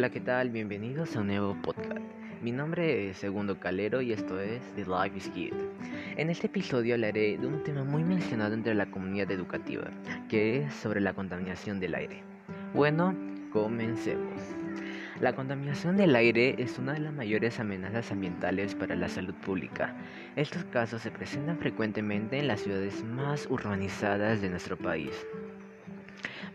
Hola, ¿qué tal? Bienvenidos a un nuevo podcast. Mi nombre es Segundo Calero y esto es The Life is Kid. En este episodio hablaré de un tema muy mencionado entre la comunidad educativa, que es sobre la contaminación del aire. Bueno, comencemos. La contaminación del aire es una de las mayores amenazas ambientales para la salud pública. Estos casos se presentan frecuentemente en las ciudades más urbanizadas de nuestro país.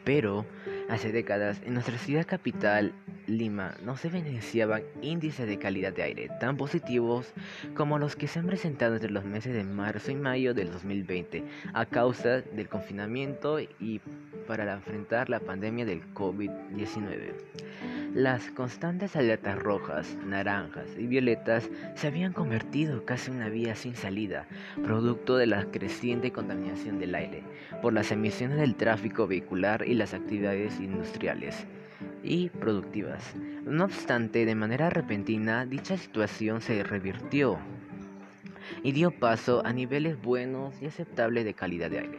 Pero hace décadas en nuestra ciudad capital, Lima, no se evidenciaban índices de calidad de aire tan positivos como los que se han presentado entre los meses de marzo y mayo del 2020 a causa del confinamiento y para enfrentar la pandemia del COVID-19. Las constantes alertas rojas, naranjas y violetas se habían convertido casi en una vía sin salida, producto de la creciente contaminación del aire por las emisiones del tráfico vehicular y las actividades industriales y productivas. No obstante, de manera repentina, dicha situación se revirtió y dio paso a niveles buenos y aceptables de calidad de aire.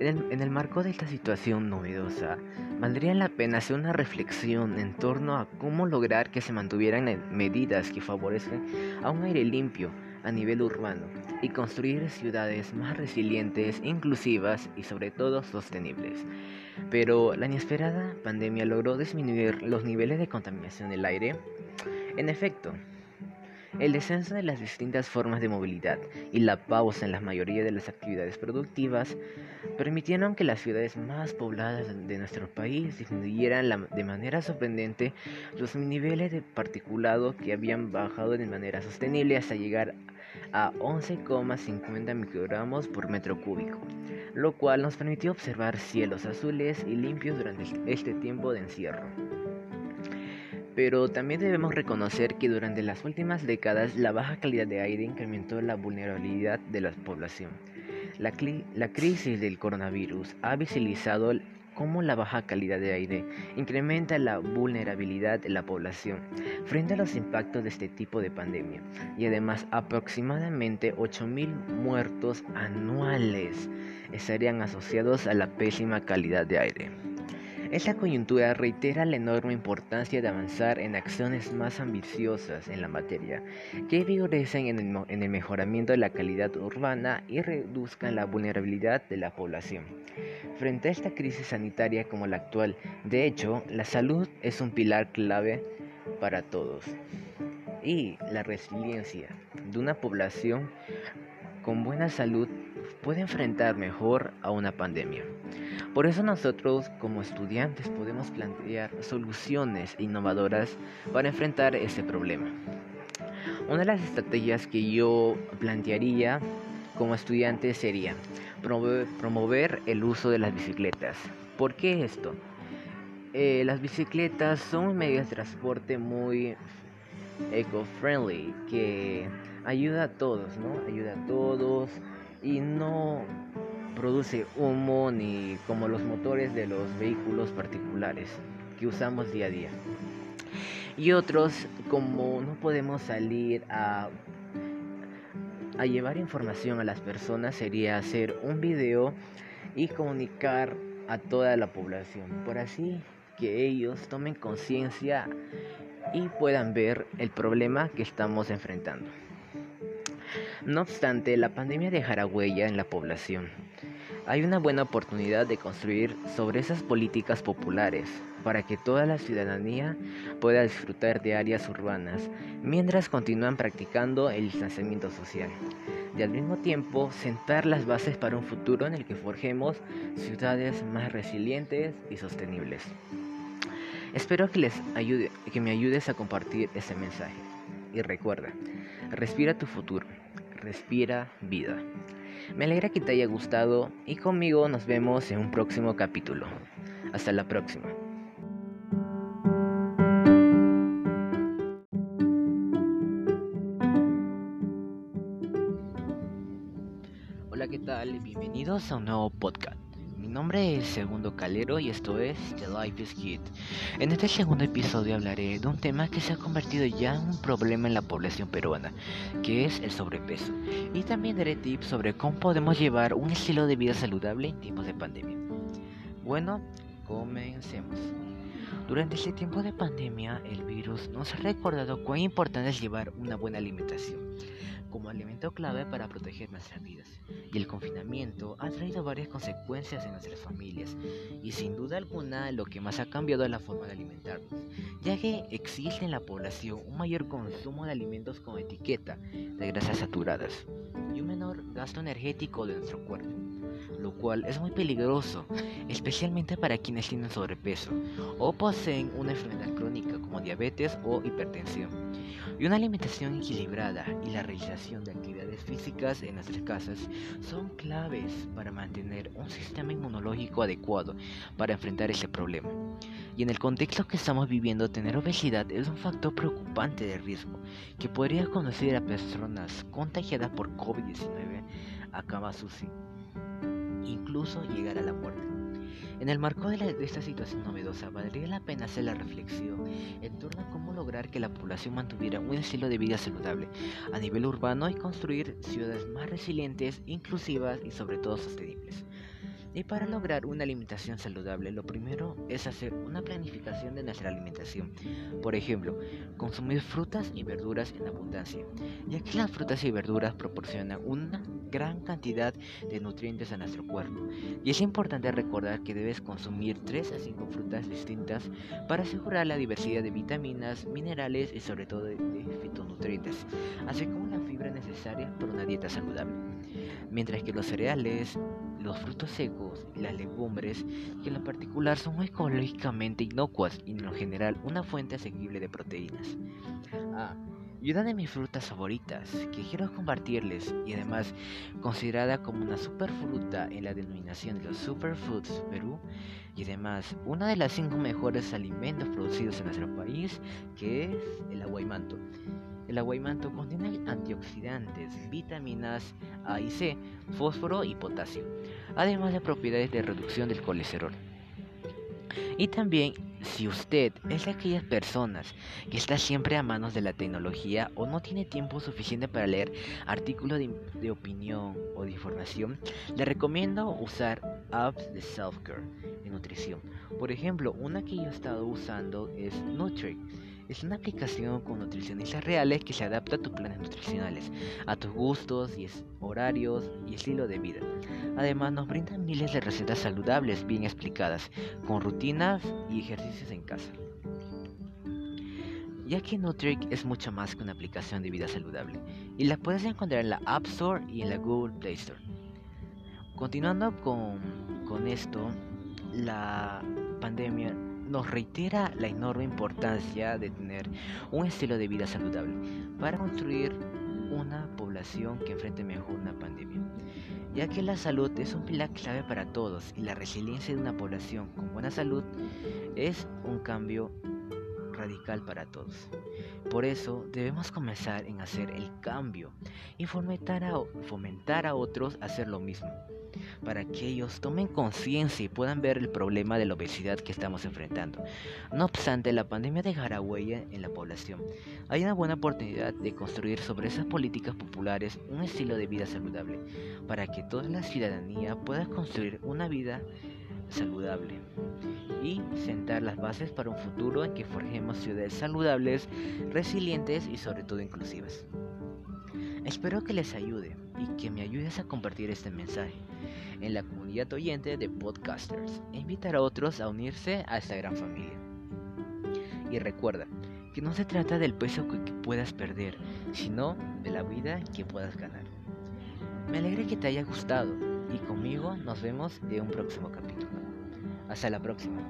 En el, marco de esta situación novedosa, valdría la pena hacer una reflexión en torno a cómo lograr que se mantuvieran medidas que favorezcan a un aire limpio a nivel urbano y construir ciudades más resilientes, inclusivas y sobre todo sostenibles. Pero la inesperada pandemia logró disminuir los niveles de contaminación del aire. En efecto, el descenso de las distintas formas de movilidad y la pausa en la mayoría de las actividades productivas permitieron que las ciudades más pobladas de nuestro país disminuyeran de manera sorprendente los niveles de particulado que habían bajado de manera sostenible hasta llegar a 11,50 microgramos por metro cúbico, lo cual nos permitió observar cielos azules y limpios durante este tiempo de encierro. Pero también debemos reconocer que durante las últimas décadas la baja calidad de aire incrementó la vulnerabilidad de la población. La, crisis del coronavirus ha visibilizado cómo la baja calidad de aire incrementa la vulnerabilidad de la población frente a los impactos de este tipo de pandemia y además aproximadamente 8.000 muertos anuales estarían asociados a la pésima calidad de aire. Esta coyuntura reitera la enorme importancia de avanzar en acciones más ambiciosas en la materia, que vigorecen en el, en el mejoramiento de la calidad urbana y reduzcan la vulnerabilidad de la población. Frente a esta crisis sanitaria como la actual, de hecho, la salud es un pilar clave para todos. Y la resiliencia de una población con buena salud puede enfrentar mejor a una pandemia. Por eso nosotros como estudiantes podemos plantear soluciones innovadoras para enfrentar este problema. Una de las estrategias que yo plantearía como estudiante sería promover, el uso de las bicicletas. ¿Por qué esto? Eh, las bicicletas son medios de transporte muy eco-friendly que ayuda a todos, ¿no? Ayuda a todos y no produce humo ni como los motores de los vehículos particulares que usamos día a día. Y otros, como no podemos salir a, a llevar información a las personas, sería hacer un video y comunicar a toda la población, por así que ellos tomen conciencia y puedan ver el problema que estamos enfrentando. No obstante, la pandemia dejará huella en la población. Hay una buena oportunidad de construir sobre esas políticas populares para que toda la ciudadanía pueda disfrutar de áreas urbanas mientras continúan practicando el distanciamiento social y al mismo tiempo sentar las bases para un futuro en el que forjemos ciudades más resilientes y sostenibles. Espero que les ayude, que me ayudes a compartir ese mensaje. Y recuerda, respira tu futuro, respira vida. Me alegra que te haya gustado y conmigo nos vemos en un próximo capítulo. Hasta la próxima. Hola, ¿qué tal? Bienvenidos a un nuevo podcast. Nombre es Segundo Calero y esto es The Life is Kid. En este segundo episodio hablaré de un tema que se ha convertido ya en un problema en la población peruana, que es el sobrepeso. Y también daré tips sobre cómo podemos llevar un estilo de vida saludable en tiempos de pandemia. Bueno, Comencemos. Durante este tiempo de pandemia, el virus nos ha recordado cuán importante es llevar una buena alimentación como alimento clave para proteger nuestras vidas. Y el confinamiento ha traído varias consecuencias en nuestras familias y sin duda alguna lo que más ha cambiado es la forma de alimentarnos, ya que existe en la población un mayor consumo de alimentos con etiqueta de grasas saturadas y un menor gasto energético de nuestro cuerpo lo cual es muy peligroso, especialmente para quienes tienen sobrepeso o poseen una enfermedad crónica como diabetes o hipertensión. Y una alimentación equilibrada y la realización de actividades físicas en nuestras casas son claves para mantener un sistema inmunológico adecuado para enfrentar ese problema. Y en el contexto que estamos viviendo, tener obesidad es un factor preocupante de riesgo que podría conducir a personas contagiadas por COVID-19 a cama incluso llegar a la muerte. En el marco de, esta situación novedosa, valdría la pena hacer la reflexión en torno a cómo lograr que la población mantuviera un estilo de vida saludable a nivel urbano y construir ciudades más resilientes, inclusivas y sobre todo sostenibles. Y para lograr una alimentación saludable, lo primero es hacer una planificación de nuestra alimentación. Por ejemplo, consumir frutas y verduras en abundancia, ya que las frutas y verduras proporcionan una gran cantidad de nutrientes a nuestro cuerpo. Y es importante recordar que debes consumir 3 a 5 frutas distintas para asegurar la diversidad de vitaminas, minerales y sobre todo de, fitonutrientes, así como la fibra necesaria para una dieta saludable. Mientras que los cereales, los frutos secos y las legumbres, que en lo particular son ecológicamente inocuas y en lo general una fuente asequible de proteínas. Ah, y una de mis frutas favoritas que quiero compartirles y además considerada como una superfruta en la denominación de los Superfoods Perú y además una de las cinco mejores alimentos producidos en nuestro país que es el aguaymanto. El aguaymanto contiene antioxidantes, vitaminas A y C, fósforo y potasio, además de propiedades de reducción del colesterol. Y también si usted es de aquellas personas que está siempre a manos de la tecnología o no tiene tiempo suficiente para leer artículos de, opinión o de información, le recomiendo usar apps de self-care de nutrición. Por ejemplo, una que yo he estado usando es Nutri es una aplicación con nutricionistas reales que se adapta a tus planes nutricionales, a tus gustos y horarios y estilo de vida. Además nos brinda miles de recetas saludables bien explicadas, con rutinas y ejercicios en casa. Ya que Nutric es mucho más que una aplicación de vida saludable y la puedes encontrar en la App Store y en la Google Play Store. Continuando con, con esto, la pandemia nos reitera la enorme importancia de tener un estilo de vida saludable para construir una población que enfrente mejor una pandemia, ya que la salud es un pilar clave para todos y la resiliencia de una población con buena salud es un cambio radical para todos. Por eso debemos comenzar en hacer el cambio y fomentar a, otros a hacer lo mismo para que ellos tomen conciencia y puedan ver el problema de la obesidad que estamos enfrentando. No obstante, la pandemia dejará huella en la población. Hay una buena oportunidad de construir sobre esas políticas populares un estilo de vida saludable, para que toda la ciudadanía pueda construir una vida saludable y sentar las bases para un futuro en que forjemos ciudades saludables, resilientes y sobre todo inclusivas. Espero que les ayude y que me ayudes a compartir este mensaje en la comunidad oyente de podcasters e invitar a otros a unirse a esta gran familia. Y recuerda que no se trata del peso que puedas perder, sino de la vida que puedas ganar. Me alegra que te haya gustado y conmigo nos vemos en un próximo capítulo. Hasta la próxima.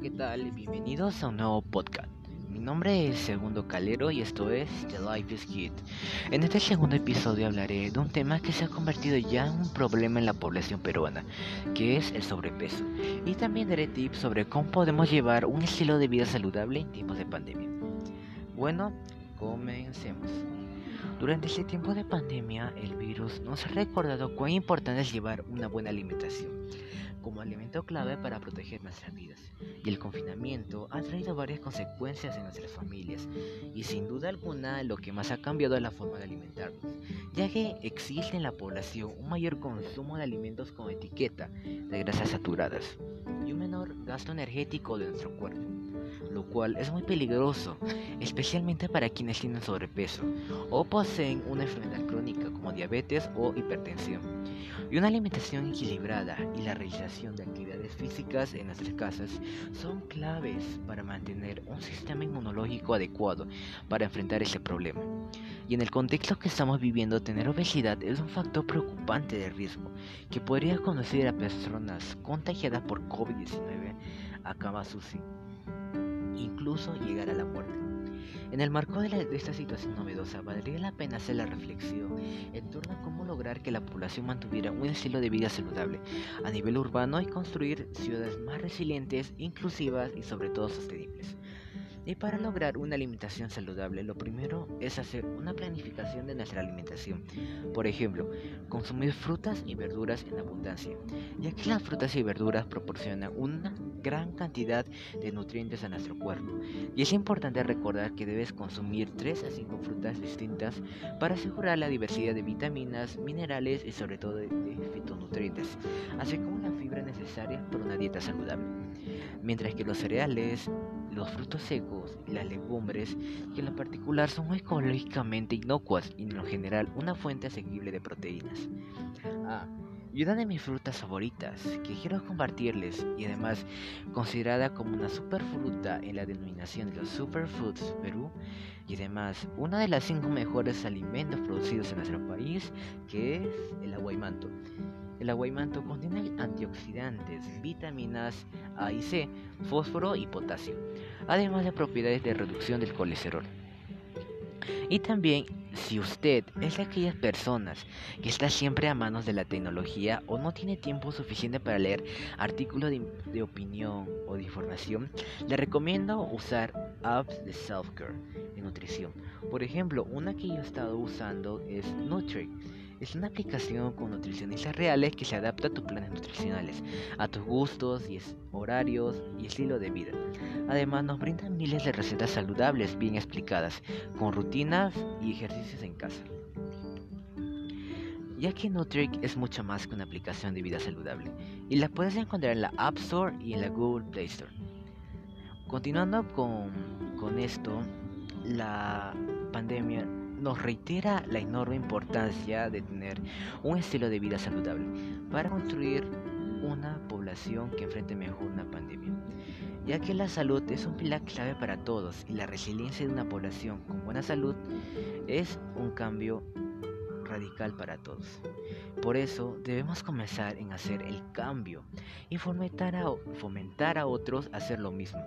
¿qué tal? Bienvenidos a un nuevo podcast. Mi nombre es Segundo Calero y esto es The Life is Good. En este segundo episodio hablaré de un tema que se ha convertido ya en un problema en la población peruana, que es el sobrepeso. Y también daré tips sobre cómo podemos llevar un estilo de vida saludable en tiempos de pandemia. Bueno, comencemos. Durante este tiempo de pandemia, el virus nos ha recordado cuán importante es llevar una buena alimentación como alimento clave para proteger nuestras vidas. Y el confinamiento ha traído varias consecuencias en nuestras familias y sin duda alguna lo que más ha cambiado es la forma de alimentarnos, ya que existe en la población un mayor consumo de alimentos con etiqueta de grasas saturadas y un menor gasto energético de nuestro cuerpo lo cual es muy peligroso, especialmente para quienes tienen sobrepeso o poseen una enfermedad crónica como diabetes o hipertensión. Y una alimentación equilibrada y la realización de actividades físicas en nuestras casas son claves para mantener un sistema inmunológico adecuado para enfrentar ese problema. Y en el contexto que estamos viviendo, tener obesidad es un factor preocupante de riesgo que podría conducir a personas contagiadas por COVID-19 a cama incluso llegar a la muerte. En el marco de, esta situación novedosa, valdría la pena hacer la reflexión en torno a cómo lograr que la población mantuviera un estilo de vida saludable a nivel urbano y construir ciudades más resilientes, inclusivas y sobre todo sostenibles. Y para lograr una alimentación saludable, lo primero es hacer una planificación de nuestra alimentación. Por ejemplo, consumir frutas y verduras en abundancia, ya que las frutas y verduras proporcionan una gran cantidad de nutrientes a nuestro cuerpo. Y es importante recordar que debes consumir 3 a 5 frutas distintas para asegurar la diversidad de vitaminas, minerales y sobre todo de, fitonutrientes, así como la fibra necesaria para una dieta saludable. Mientras que los cereales, los frutos secos y las legumbres, que en lo particular son ecológicamente inocuas y en lo general una fuente asequible de proteínas. Ah, y una de mis frutas favoritas que quiero compartirles y además considerada como una superfruta en la denominación de los Superfoods Perú y además una de las cinco mejores alimentos producidos en nuestro país que es el aguaymanto. El aguaymanto contiene antioxidantes, vitaminas A y C, fósforo y potasio, además de propiedades de reducción del colesterol. Y también si usted es de aquellas personas que está siempre a manos de la tecnología o no tiene tiempo suficiente para leer artículos de, opinión o de información, le recomiendo usar apps de self-care de nutrición. Por ejemplo, una que yo he estado usando es Nutri es una aplicación con nutricionistas reales que se adapta a tus planes nutricionales, a tus gustos y horarios y estilo de vida. Además nos brindan miles de recetas saludables bien explicadas, con rutinas y ejercicios en casa. Ya que Nutric es mucho más que una aplicación de vida saludable y la puedes encontrar en la App Store y en la Google Play Store. Continuando con, con esto, la pandemia nos reitera la enorme importancia de tener un estilo de vida saludable para construir una población que enfrente mejor una pandemia, ya que la salud es un pilar clave para todos y la resiliencia de una población con buena salud es un cambio radical para todos. Por eso debemos comenzar en hacer el cambio y fomentar a, fomentar a otros a hacer lo mismo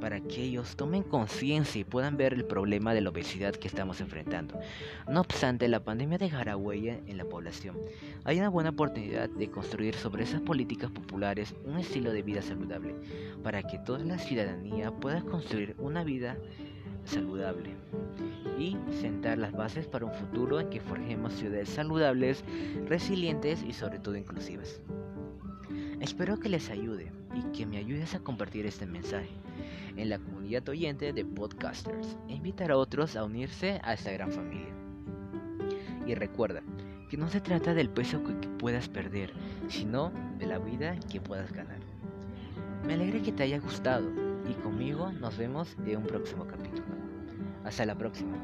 para que ellos tomen conciencia y puedan ver el problema de la obesidad que estamos enfrentando. No obstante, la pandemia dejará huella en la población. Hay una buena oportunidad de construir sobre esas políticas populares un estilo de vida saludable, para que toda la ciudadanía pueda construir una vida saludable y sentar las bases para un futuro en que forjemos ciudades saludables, resilientes y sobre todo inclusivas. Espero que les ayude y que me ayudes a compartir este mensaje en la comunidad oyente de podcasters e invitar a otros a unirse a esta gran familia. Y recuerda que no se trata del peso que puedas perder, sino de la vida que puedas ganar. Me alegra que te haya gustado y conmigo nos vemos en un próximo capítulo. Hasta la próxima.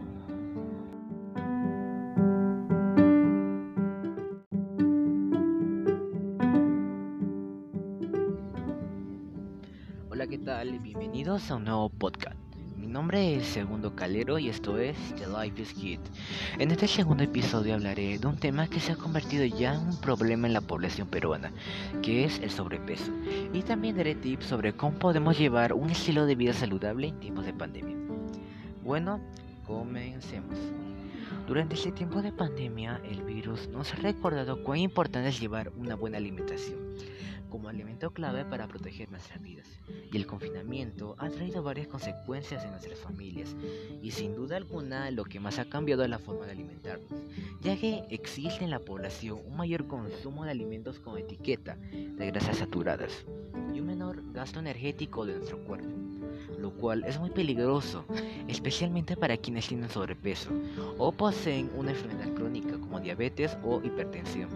¿qué tal? Bienvenidos a un nuevo podcast. Mi nombre es Segundo Calero y esto es The Life is Kid. En este segundo episodio hablaré de un tema que se ha convertido ya en un problema en la población peruana, que es el sobrepeso. Y también daré tips sobre cómo podemos llevar un estilo de vida saludable en tiempos de pandemia. Bueno, comencemos. Durante este tiempo de pandemia, el virus nos ha recordado cuán importante es llevar una buena alimentación como alimento clave para proteger nuestras vidas. Y el confinamiento ha traído varias consecuencias en nuestras familias y sin duda alguna lo que más ha cambiado es la forma de alimentarnos, ya que existe en la población un mayor consumo de alimentos con etiqueta de grasas saturadas y un menor gasto energético de nuestro cuerpo lo cual es muy peligroso, especialmente para quienes tienen sobrepeso o poseen una enfermedad crónica como diabetes o hipertensión.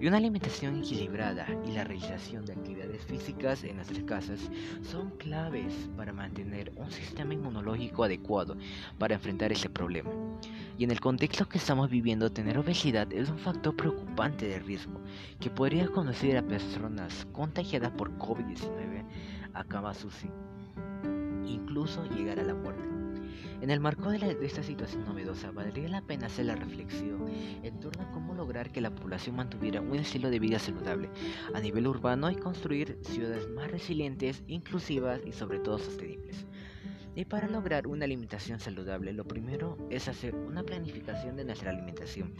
Y una alimentación equilibrada y la realización de actividades físicas en nuestras casas son claves para mantener un sistema inmunológico adecuado para enfrentar ese problema. Y en el contexto que estamos viviendo, tener obesidad es un factor preocupante de riesgo que podría conducir a personas contagiadas por COVID-19 a cama sucia incluso llegar a la muerte. En el marco de, esta situación novedosa, valdría la pena hacer la reflexión en torno a cómo lograr que la población mantuviera un estilo de vida saludable a nivel urbano y construir ciudades más resilientes, inclusivas y sobre todo sostenibles. Y para lograr una alimentación saludable, lo primero es hacer una planificación de nuestra alimentación.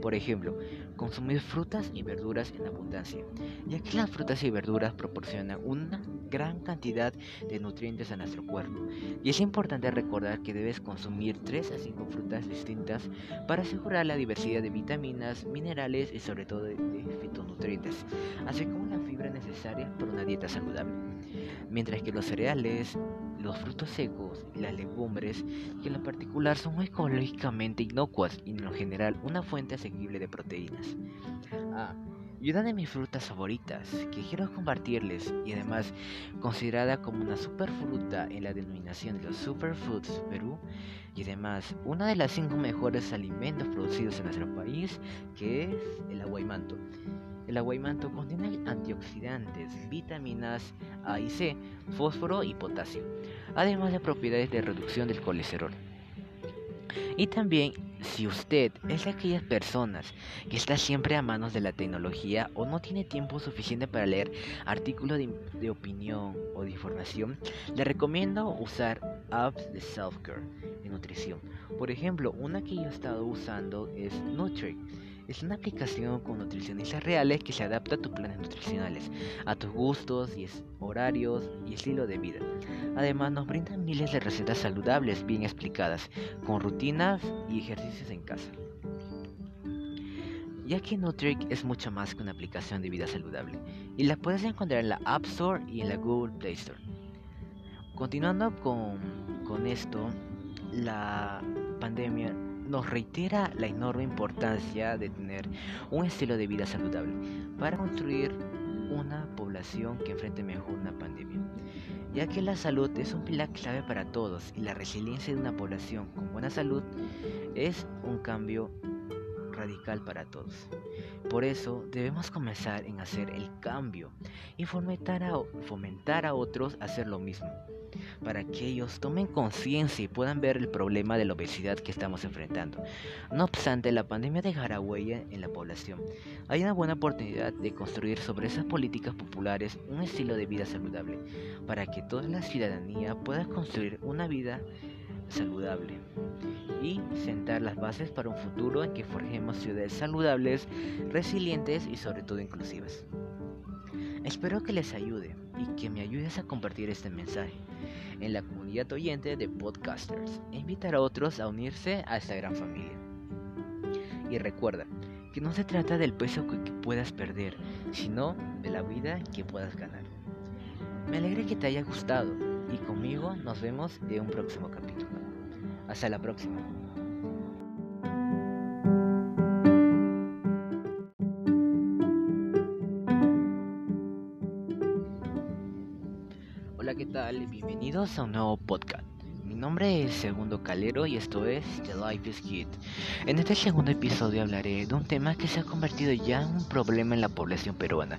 Por ejemplo, consumir frutas y verduras en abundancia, ya que las frutas y verduras proporcionan una gran cantidad de nutrientes a nuestro cuerpo. Y es importante recordar que debes consumir 3 a 5 frutas distintas para asegurar la diversidad de vitaminas, minerales y sobre todo de, fitonutrientes, así como la fibra necesaria para una dieta saludable. Mientras que los cereales, los frutos secos y las legumbres, que en lo particular son ecológicamente inocuas y en lo general una fuente asequible de proteínas. Ah, y una de mis frutas favoritas que quiero compartirles y además considerada como una superfruta en la denominación de los Superfoods Perú y además una de las cinco mejores alimentos producidos en nuestro país que es el aguaymanto. El aguaymanto contiene antioxidantes, vitaminas A y C, fósforo y potasio, además de propiedades de reducción del colesterol. Y también, si usted es de aquellas personas que está siempre a manos de la tecnología o no tiene tiempo suficiente para leer artículos de, de opinión o de información, le recomiendo usar apps de self-care en nutrición. Por ejemplo, una que yo he estado usando es Nutric es una aplicación con nutricionistas reales que se adapta a tus planes nutricionales, a tus gustos y horarios y estilo de vida. Además nos brindan miles de recetas saludables bien explicadas, con rutinas y ejercicios en casa. Ya que Nutric es mucho más que una aplicación de vida saludable y la puedes encontrar en la App Store y en la Google Play Store. Continuando con, con esto, la pandemia nos reitera la enorme importancia de tener un estilo de vida saludable para construir una población que enfrente mejor una pandemia, ya que la salud es un pilar clave para todos y la resiliencia de una población con buena salud es un cambio radical para todos. Por eso debemos comenzar en hacer el cambio y fomentar a, fomentar a otros a hacer lo mismo para que ellos tomen conciencia y puedan ver el problema de la obesidad que estamos enfrentando. No obstante, la pandemia dejará huella en la población. Hay una buena oportunidad de construir sobre esas políticas populares un estilo de vida saludable, para que toda la ciudadanía pueda construir una vida saludable y sentar las bases para un futuro en que forjemos ciudades saludables, resilientes y sobre todo inclusivas. Espero que les ayude y que me ayudes a compartir este mensaje en la comunidad oyente de podcasters e invitar a otros a unirse a esta gran familia. Y recuerda que no se trata del peso que puedas perder, sino de la vida que puedas ganar. Me alegra que te haya gustado y conmigo nos vemos en un próximo capítulo. Hasta la próxima. ¿qué tal? Bienvenidos a un nuevo podcast. Mi nombre es Segundo Calero y esto es The Life is Good. En este segundo episodio hablaré de un tema que se ha convertido ya en un problema en la población peruana,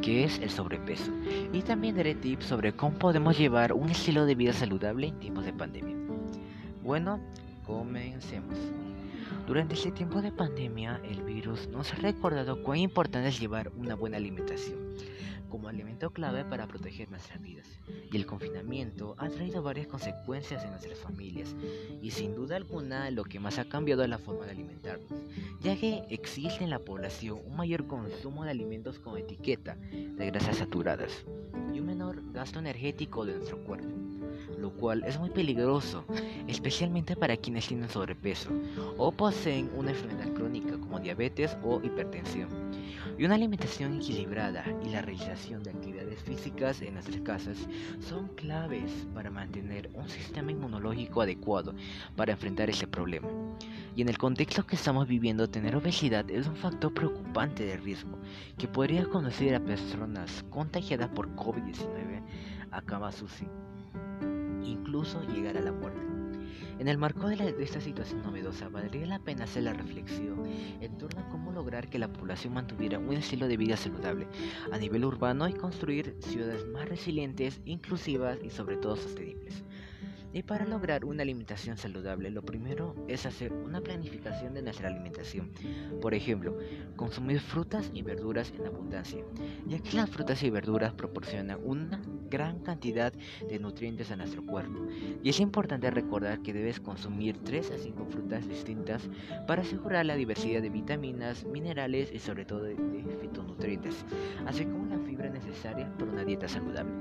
que es el sobrepeso. Y también daré tips sobre cómo podemos llevar un estilo de vida saludable en tiempos de pandemia. Bueno, comencemos. Durante este tiempo de pandemia, el virus nos ha recordado cuán importante es llevar una buena alimentación como alimento clave para proteger nuestras vidas. Y el confinamiento ha traído varias consecuencias en nuestras familias. Y sin duda alguna lo que más ha cambiado es la forma de alimentarnos, ya que existe en la población un mayor consumo de alimentos con etiqueta de grasas saturadas y un menor gasto energético de nuestro cuerpo lo cual es muy peligroso, especialmente para quienes tienen sobrepeso o poseen una enfermedad crónica como diabetes o hipertensión. Y una alimentación equilibrada y la realización de actividades físicas en nuestras casas son claves para mantener un sistema inmunológico adecuado para enfrentar ese problema. Y en el contexto que estamos viviendo, tener obesidad es un factor preocupante de riesgo que podría conducir a personas contagiadas por COVID-19 a cama sucia incluso llegar a la muerte. En el marco de, esta situación novedosa, valdría la pena hacer la reflexión en torno a cómo lograr que la población mantuviera un estilo de vida saludable a nivel urbano y construir ciudades más resilientes, inclusivas y sobre todo sostenibles. Y para lograr una alimentación saludable, lo primero es hacer una planificación de nuestra alimentación. Por ejemplo, consumir frutas y verduras en abundancia, ya que las frutas y verduras proporcionan una gran cantidad de nutrientes a nuestro cuerpo. Y es importante recordar que debes consumir 3 a 5 frutas distintas para asegurar la diversidad de vitaminas, minerales y sobre todo de, fitonutrientes, así como la fibra necesaria para una dieta saludable.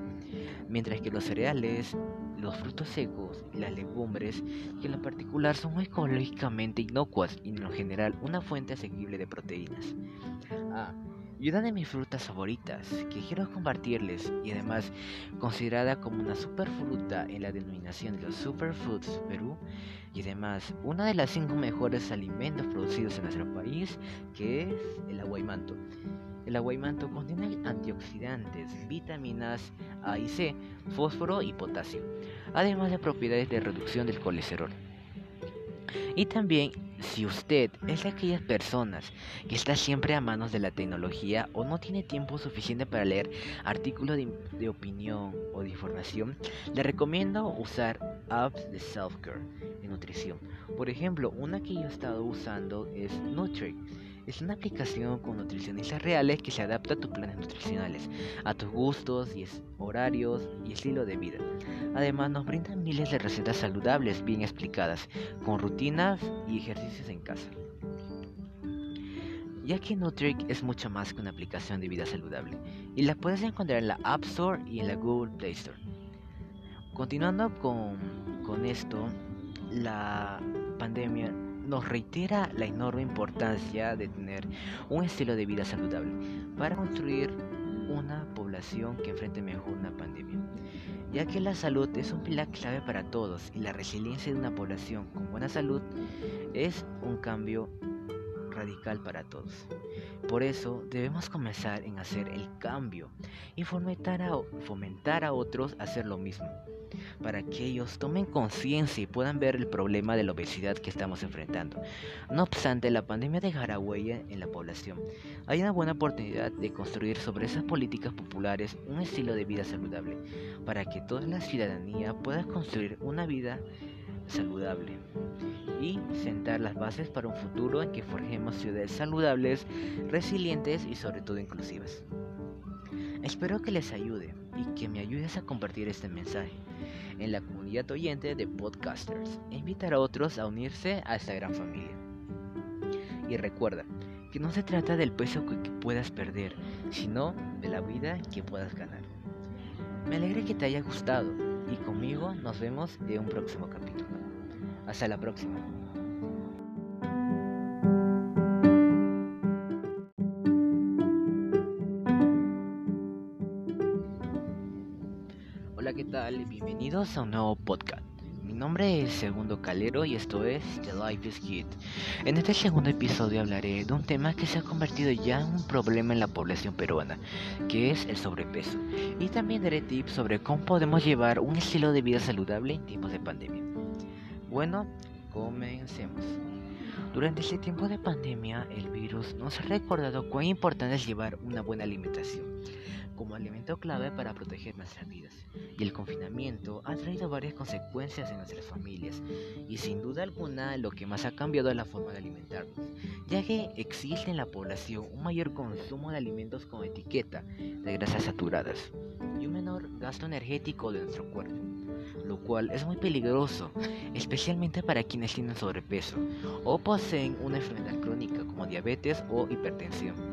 Mientras que los cereales, los frutos secos y las legumbres, que en lo particular son ecológicamente inocuas y en lo general una fuente asequible de proteínas. Ah, y una de mis frutas favoritas que quiero compartirles y además considerada como una superfruta en la denominación de los Superfoods Perú y además una de las cinco mejores alimentos producidos en nuestro país que es el aguaymanto. El aguaymanto contiene antioxidantes, vitaminas A y C, fósforo y potasio, además de propiedades de reducción del colesterol. Y también si usted es de aquellas personas que está siempre a manos de la tecnología o no tiene tiempo suficiente para leer artículos de, opinión o de información, le recomiendo usar apps de self-care de nutrición. Por ejemplo, una que yo he estado usando es Nutri es una aplicación con nutricionistas reales que se adapta a tus planes nutricionales, a tus gustos y horarios y estilo de vida. Además nos brindan miles de recetas saludables bien explicadas, con rutinas y ejercicios en casa. Ya que Nutric es mucho más que una aplicación de vida saludable y la puedes encontrar en la App Store y en la Google Play Store. Continuando con, con esto, la pandemia nos reitera la enorme importancia de tener un estilo de vida saludable para construir una población que enfrente mejor una pandemia, ya que la salud es un pilar clave para todos y la resiliencia de una población con buena salud es un cambio radical para todos. Por eso debemos comenzar en hacer el cambio y fomentar a, fomentar a otros a hacer lo mismo para que ellos tomen conciencia y puedan ver el problema de la obesidad que estamos enfrentando. No obstante, la pandemia dejará huella en la población. Hay una buena oportunidad de construir sobre esas políticas populares un estilo de vida saludable, para que toda la ciudadanía pueda construir una vida saludable y sentar las bases para un futuro en que forjemos ciudades saludables, resilientes y sobre todo inclusivas. Espero que les ayude y que me ayudes a compartir este mensaje en la comunidad oyente de podcasters e invitar a otros a unirse a esta gran familia. Y recuerda que no se trata del peso que puedas perder, sino de la vida que puedas ganar. Me alegra que te haya gustado y conmigo nos vemos en un próximo capítulo. Hasta la próxima. Tal? Bienvenidos a un nuevo podcast. Mi nombre es Segundo Calero y esto es The Life is Kid. En este segundo episodio hablaré de un tema que se ha convertido ya en un problema en la población peruana, que es el sobrepeso. Y también daré tips sobre cómo podemos llevar un estilo de vida saludable en tiempos de pandemia. Bueno, comencemos. Durante este tiempo de pandemia, el virus nos ha recordado cuán importante es llevar una buena alimentación como alimento clave para proteger nuestras vidas. Y el confinamiento ha traído varias consecuencias en nuestras familias. y sin duda alguna lo que más ha cambiado es la forma de alimentarnos, ya que existe en la población un mayor consumo de alimentos con etiqueta de grasas saturadas y un menor gasto energético de nuestro cuerpo, lo cual es muy peligroso, especialmente para quienes tienen sobrepeso o poseen una enfermedad crónica como diabetes o hipertensión.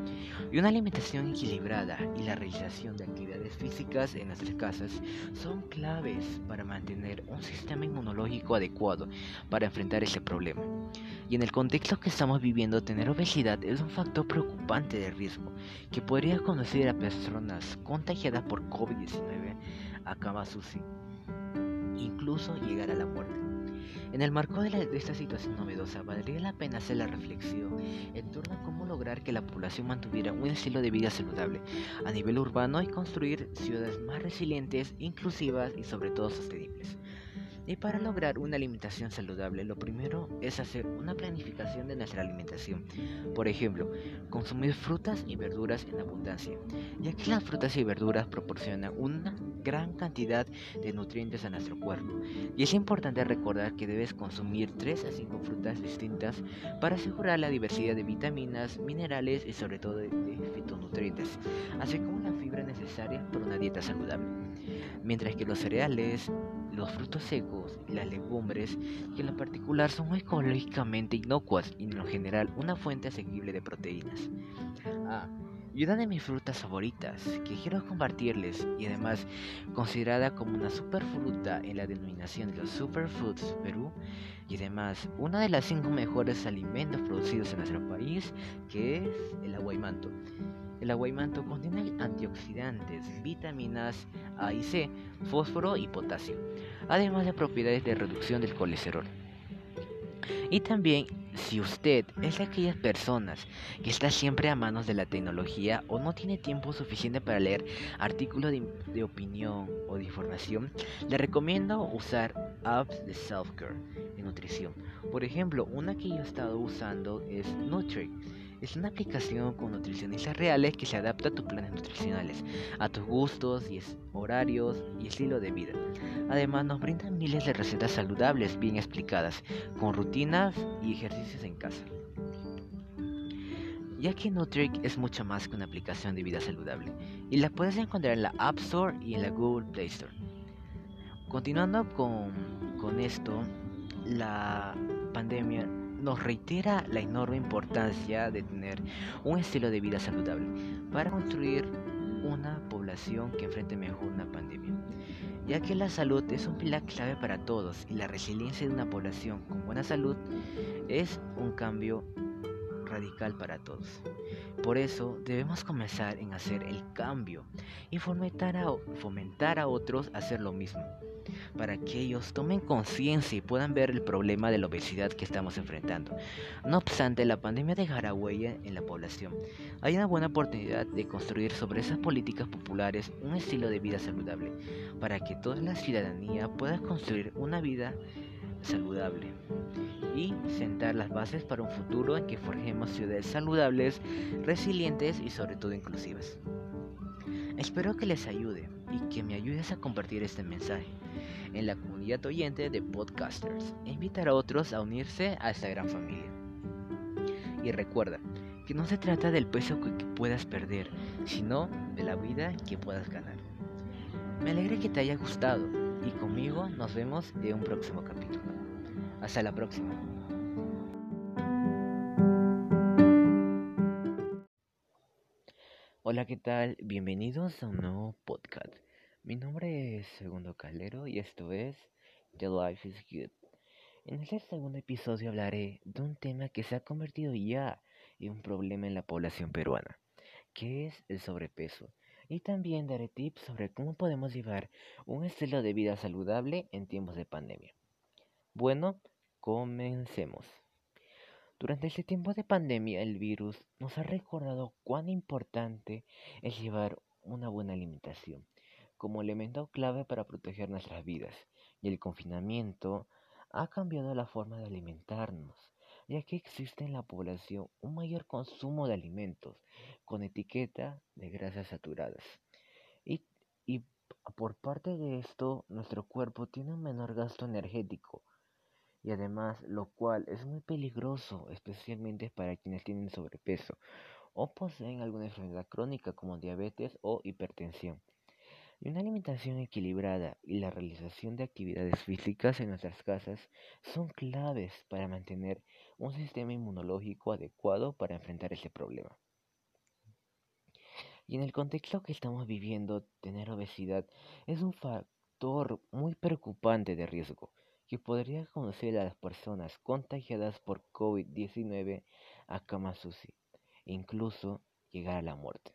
Y una alimentación equilibrada y la realización de actividades físicas en nuestras casas son claves para mantener un sistema inmunológico adecuado para enfrentar ese problema. Y en el contexto que estamos viviendo, tener obesidad es un factor preocupante de riesgo que podría conducir a personas contagiadas por COVID-19 a cama incluso llegar a la muerte. En el marco de, esta situación novedosa, valdría la pena hacer la reflexión en torno a cómo lograr que la población mantuviera un estilo de vida saludable a nivel urbano y construir ciudades más resilientes, inclusivas y sobre todo sostenibles. Y para lograr una alimentación saludable, lo primero es hacer una planificación de nuestra alimentación. Por ejemplo, consumir frutas y verduras en abundancia, ya que las frutas y verduras proporcionan una gran cantidad de nutrientes a nuestro cuerpo. Y es importante recordar que debes consumir 3 a 5 frutas distintas para asegurar la diversidad de vitaminas, minerales y sobre todo de, fitonutrientes, así como la fibra necesaria para una dieta saludable. Mientras que los cereales, los frutos secos y las legumbres, que en lo particular son ecológicamente inocuas y en lo general una fuente asequible de proteínas. Ah, y una de mis frutas favoritas que quiero compartirles y además considerada como una superfruta en la denominación de los Superfoods Perú y además una de las cinco mejores alimentos producidos en nuestro país que es el aguaymanto. El aguaymanto contiene antioxidantes, vitaminas A y C, fósforo y potasio, además de propiedades de reducción del colesterol. Y también si usted es de aquellas personas que está siempre a manos de la tecnología o no tiene tiempo suficiente para leer artículos de, de opinión o de información, le recomiendo usar apps de self-care de nutrición. Por ejemplo, una que yo he estado usando es Nutri es una aplicación con nutricionistas reales que se adapta a tus planes nutricionales, a tus gustos y horarios y estilo de vida. Además nos brindan miles de recetas saludables bien explicadas, con rutinas y ejercicios en casa. Ya que Nutric es mucho más que una aplicación de vida saludable y la puedes encontrar en la App Store y en la Google Play Store. Continuando con, con esto, la pandemia nos reitera la enorme importancia de tener un estilo de vida saludable para construir una población que enfrente mejor una pandemia, ya que la salud es un pilar clave para todos y la resiliencia de una población con buena salud es un cambio radical para todos. Por eso debemos comenzar en hacer el cambio y fomentar a, fomentar a otros a hacer lo mismo para que ellos tomen conciencia y puedan ver el problema de la obesidad que estamos enfrentando. No obstante, la pandemia dejará huella en la población. Hay una buena oportunidad de construir sobre esas políticas populares un estilo de vida saludable, para que toda la ciudadanía pueda construir una vida saludable y sentar las bases para un futuro en que forjemos ciudades saludables, resilientes y sobre todo inclusivas. Espero que les ayude y que me ayudes a compartir este mensaje en la comunidad oyente de podcasters e invitar a otros a unirse a esta gran familia. Y recuerda que no se trata del peso que puedas perder, sino de la vida que puedas ganar. Me alegra que te haya gustado y conmigo nos vemos en un próximo capítulo. Hasta la próxima. Hola, ¿qué tal? Bienvenidos a un nuevo podcast. Mi nombre es Segundo Caldero y esto es The Life is Good. En este segundo episodio hablaré de un tema que se ha convertido ya en un problema en la población peruana, que es el sobrepeso. Y también daré tips sobre cómo podemos llevar un estilo de vida saludable en tiempos de pandemia. Bueno, comencemos. Durante este tiempo de pandemia, el virus nos ha recordado cuán importante es llevar una buena alimentación como elemento clave para proteger nuestras vidas, y el confinamiento ha cambiado la forma de alimentarnos, ya que existe en la población un mayor consumo de alimentos con etiqueta de grasas saturadas. Y, y por parte de esto, nuestro cuerpo tiene un menor gasto energético y además lo cual es muy peligroso, especialmente para quienes tienen sobrepeso o poseen alguna enfermedad crónica como diabetes o hipertensión. Y una alimentación equilibrada y la realización de actividades físicas en nuestras casas son claves para mantener un sistema inmunológico adecuado para enfrentar ese problema. Y en el contexto que estamos viviendo, tener obesidad es un factor muy preocupante de riesgo que podría conducir a las personas contagiadas por COVID-19 a e incluso llegar a la muerte.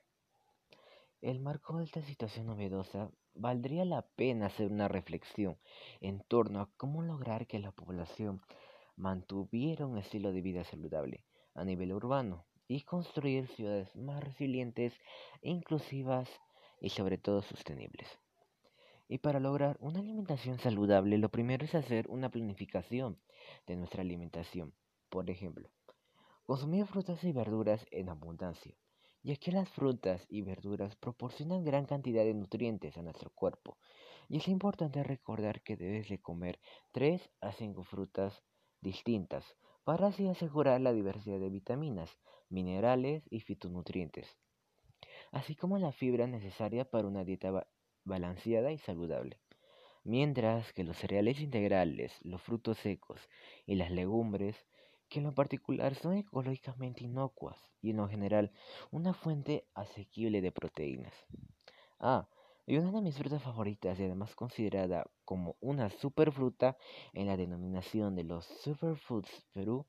El marco de esta situación novedosa valdría la pena hacer una reflexión en torno a cómo lograr que la población mantuviera un estilo de vida saludable a nivel urbano y construir ciudades más resilientes, inclusivas y sobre todo sostenibles. Y para lograr una alimentación saludable, lo primero es hacer una planificación de nuestra alimentación. Por ejemplo, consumir frutas y verduras en abundancia, ya que las frutas y verduras proporcionan gran cantidad de nutrientes a nuestro cuerpo. Y es importante recordar que debes de comer 3 a 5 frutas distintas para así asegurar la diversidad de vitaminas, minerales y fitonutrientes, así como la fibra necesaria para una dieta balanceada y saludable. Mientras que los cereales integrales, los frutos secos y las legumbres, que en lo particular son ecológicamente inocuas y en lo general una fuente asequible de proteínas. Ah, y una de mis frutas favoritas y además considerada como una superfruta en la denominación de los Superfoods Perú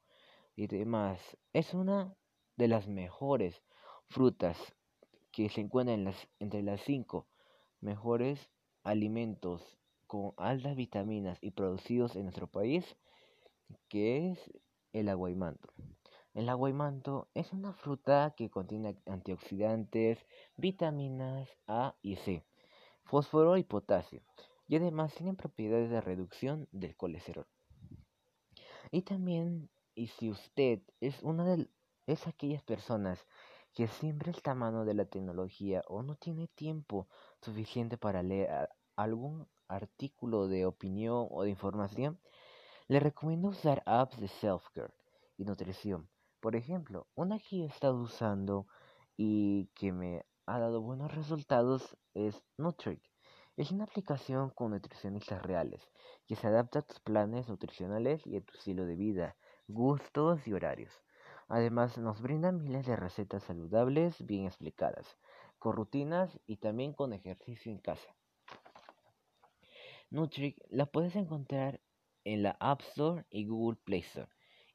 y demás, es una de las mejores frutas que se encuentran entre las cinco mejores alimentos con altas vitaminas y producidos en nuestro país, que es el aguaymanto. El aguaymanto es una fruta que contiene antioxidantes, vitaminas A y C, fósforo y potasio, y además tiene propiedades de reducción del colesterol. Y también, y si usted es una de es aquellas personas que siempre está a mano de la tecnología o no tiene tiempo suficiente para leer algún artículo de opinión o de información, le recomiendo usar apps de self-care y nutrición. Por ejemplo, una que he estado usando y que me ha dado buenos resultados es Nutric. Es una aplicación con nutricionistas reales que se adapta a tus planes nutricionales y a tu estilo de vida, gustos y horarios. Además, nos brinda miles de recetas saludables bien explicadas, con rutinas y también con ejercicio en casa. Nutric la puedes encontrar en la App Store y Google Play Store.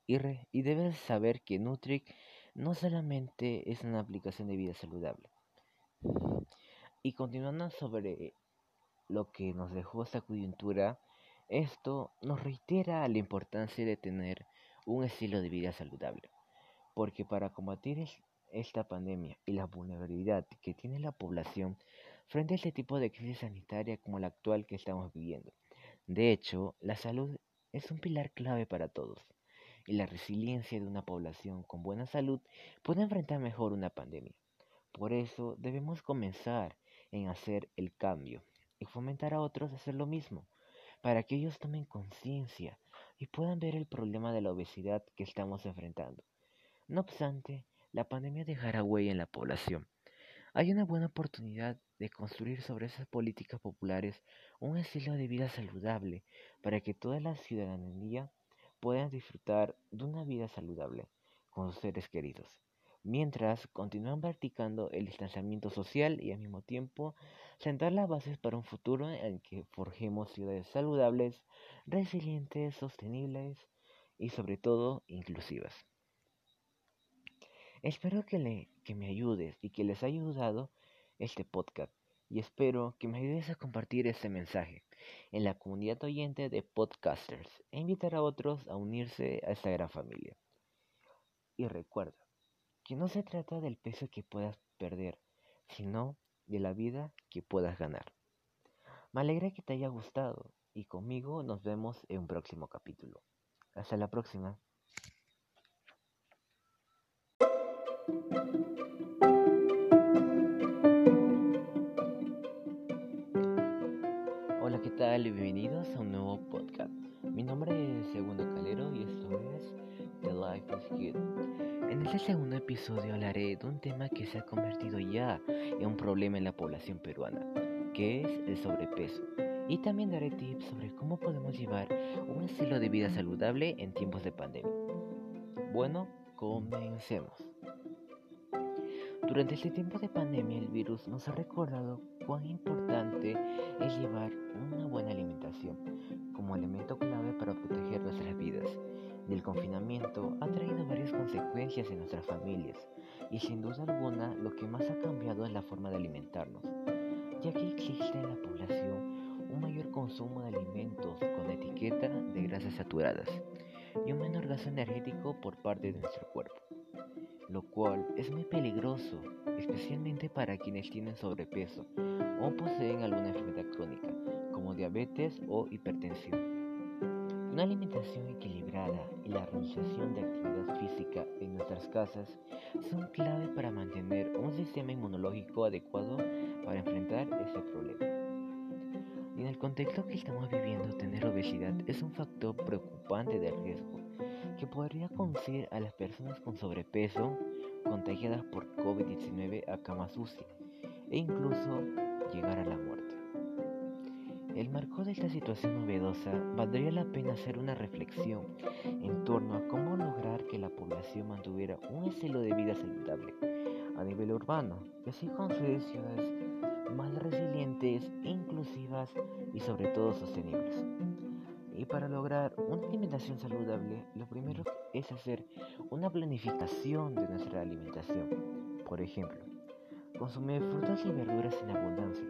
Y, debes saber que Nutric no solamente es una aplicación de vida saludable. Y continuando sobre lo que nos dejó esta coyuntura, esto nos reitera la importancia de tener un estilo de vida saludable porque para combatir esta pandemia y la vulnerabilidad que tiene la población frente a este tipo de crisis sanitaria como la actual que estamos viviendo. De hecho, la salud es un pilar clave para todos y la resiliencia de una población con buena salud puede enfrentar mejor una pandemia. Por eso debemos comenzar en hacer el cambio y fomentar a otros a hacer lo mismo, para que ellos tomen conciencia y puedan ver el problema de la obesidad que estamos enfrentando. No obstante, la pandemia dejará huella en la población. Hay una buena oportunidad de construir sobre esas políticas populares un estilo de vida saludable para que toda la ciudadanía pueda disfrutar de una vida saludable con sus seres queridos, mientras continúan practicando el distanciamiento social y al mismo tiempo sentar las bases para un futuro en el que forjemos ciudades saludables, resilientes, sostenibles y sobre todo inclusivas. Espero que, le, que me ayudes y que les haya ayudado este podcast y espero que me ayudes a compartir este mensaje en la comunidad oyente de podcasters e invitar a otros a unirse a esta gran familia. Y recuerda que no se trata del peso que puedas perder, sino de la vida que puedas ganar. Me alegra que te haya gustado y conmigo nos vemos en un próximo capítulo. Hasta la próxima. Hola, ¿qué tal? Bienvenidos a un nuevo podcast. Mi nombre es Segundo Calero y esto es The Life is Good. En este segundo episodio hablaré de un tema que se ha convertido ya en un problema en la población peruana, que es el sobrepeso. Y también daré tips sobre cómo podemos llevar un estilo de vida saludable en tiempos de pandemia. Bueno, comencemos. Durante este tiempo de pandemia el virus nos ha recordado cuán importante es llevar una buena alimentación como elemento clave para proteger nuestras vidas. Y el confinamiento ha traído varias consecuencias en nuestras familias y sin duda alguna lo que más ha cambiado es la forma de alimentarnos, ya que existe en la población un mayor consumo de alimentos con etiqueta de grasas saturadas y un menor gasto energético por parte de nuestro cuerpo lo cual es muy peligroso, especialmente para quienes tienen sobrepeso o poseen alguna enfermedad crónica, como diabetes o hipertensión. Una alimentación equilibrada y la realización de actividad física en nuestras casas son clave para mantener un sistema inmunológico adecuado para enfrentar ese problema. En el contexto que estamos viviendo, tener obesidad es un factor preocupante de riesgo que podría conducir a las personas con sobrepeso contagiadas por COVID-19 a camas UCI e incluso llegar a la muerte. El marco de esta situación novedosa valdría la pena hacer una reflexión en torno a cómo lograr que la población mantuviera un estilo de vida saludable a nivel urbano y así construir ciudades más resilientes, inclusivas y sobre todo sostenibles. Y para lograr una alimentación saludable, lo primero es hacer una planificación de nuestra alimentación. Por ejemplo, consumir frutas y verduras en abundancia,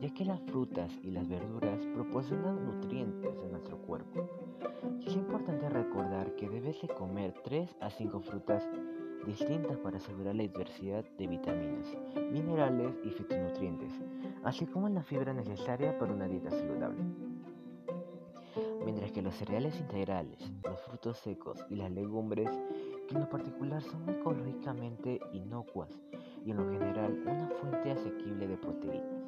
ya que las frutas y las verduras proporcionan nutrientes a nuestro cuerpo. Es importante recordar que debes de comer 3 a 5 frutas distintas para asegurar la diversidad de vitaminas, minerales y fitonutrientes, así como la fibra necesaria para una dieta saludable mientras que los cereales integrales, los frutos secos y las legumbres, que en lo particular son ecológicamente inocuas y en lo general una fuente asequible de proteínas.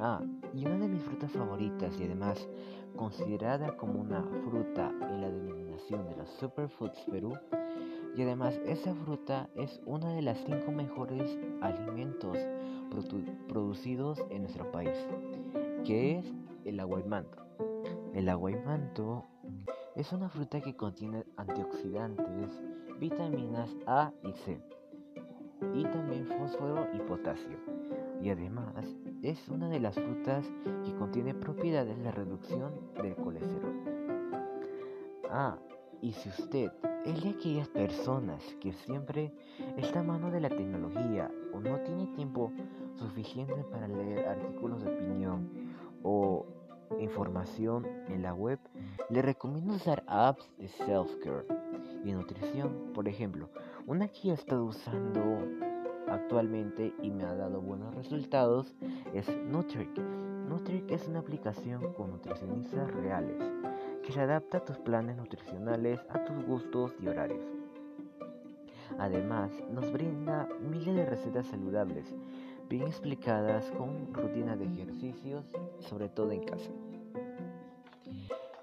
Ah, y una de mis frutas favoritas y además considerada como una fruta en la denominación de los Superfoods Perú, y además esa fruta es una de las cinco mejores alimentos producidos en nuestro país, que es el aguaymanto. El aguaymanto es una fruta que contiene antioxidantes, vitaminas A y C, y también fósforo y potasio. Y además es una de las frutas que contiene propiedades de reducción del colesterol. Ah, y si usted es de aquellas personas que siempre está a mano de la tecnología o no tiene tiempo suficiente para leer artículos de opinión o información en la web, le recomiendo usar apps de self-care y nutrición. Por ejemplo, una que he estado usando actualmente y me ha dado buenos resultados es Nutric. Nutric es una aplicación con nutricionistas reales que se adapta a tus planes nutricionales, a tus gustos y horarios. Además, nos brinda miles de recetas saludables bien explicadas con rutina de ejercicios, sobre todo en casa.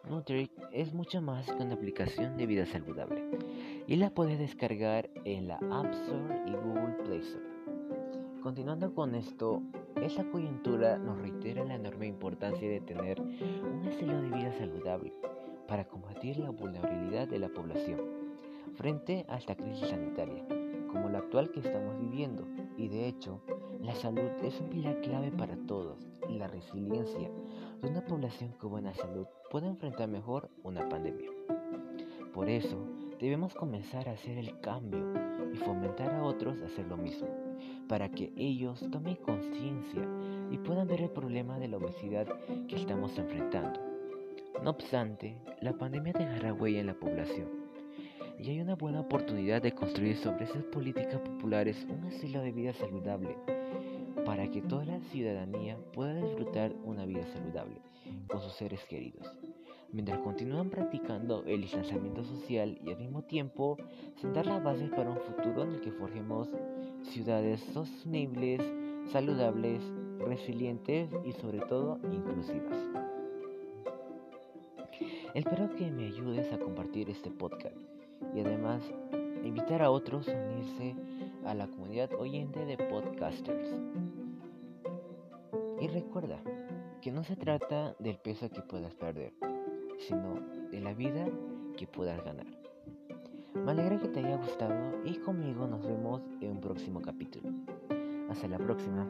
Nutric es mucho más que una aplicación de vida saludable y la puedes descargar en la App Store y Google Play Store. Continuando con esto, esta coyuntura nos reitera la enorme importancia de tener un estilo de vida saludable para combatir la vulnerabilidad de la población frente a esta crisis sanitaria, como la actual que estamos viviendo, y de hecho, la salud es un pilar clave para todos la resiliencia de una población con buena salud puede enfrentar mejor una pandemia. Por eso, debemos comenzar a hacer el cambio y fomentar a otros a hacer lo mismo, para que ellos tomen conciencia y puedan ver el problema de la obesidad que estamos enfrentando. No obstante, la pandemia dejará huella en la población y hay una buena oportunidad de construir sobre esas políticas populares un estilo de vida saludable para que toda la ciudadanía pueda disfrutar una vida saludable con sus seres queridos, mientras continúan practicando el distanciamiento social y al mismo tiempo sentar las bases para un futuro en el que forjemos ciudades sostenibles, saludables, resilientes y sobre todo inclusivas. Espero que me ayudes a compartir este podcast y además invitar a otros a unirse a la comunidad oyente de podcasters. Y recuerda que no se trata del peso que puedas perder, sino de la vida que puedas ganar. Me alegra que te haya gustado y conmigo nos vemos en un próximo capítulo. Hasta la próxima.